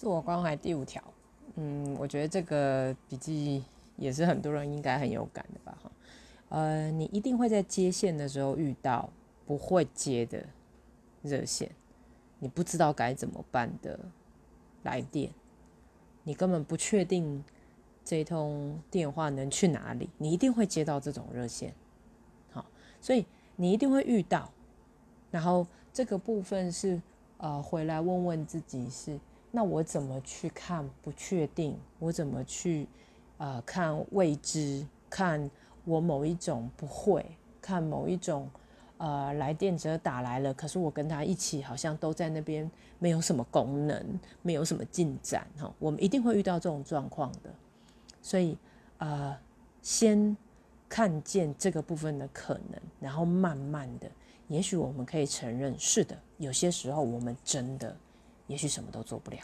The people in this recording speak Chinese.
自我关怀第五条，嗯，我觉得这个笔记也是很多人应该很有感的吧，哈，呃，你一定会在接线的时候遇到不会接的热线，你不知道该怎么办的来电，你根本不确定这通电话能去哪里，你一定会接到这种热线，好，所以你一定会遇到，然后这个部分是呃回来问问自己是。那我怎么去看不确定？我怎么去呃看未知？看我某一种不会？看某一种呃来电者打来了，可是我跟他一起好像都在那边，没有什么功能，没有什么进展哈。我们一定会遇到这种状况的，所以呃先看见这个部分的可能，然后慢慢的，也许我们可以承认，是的，有些时候我们真的。也许什么都做不了。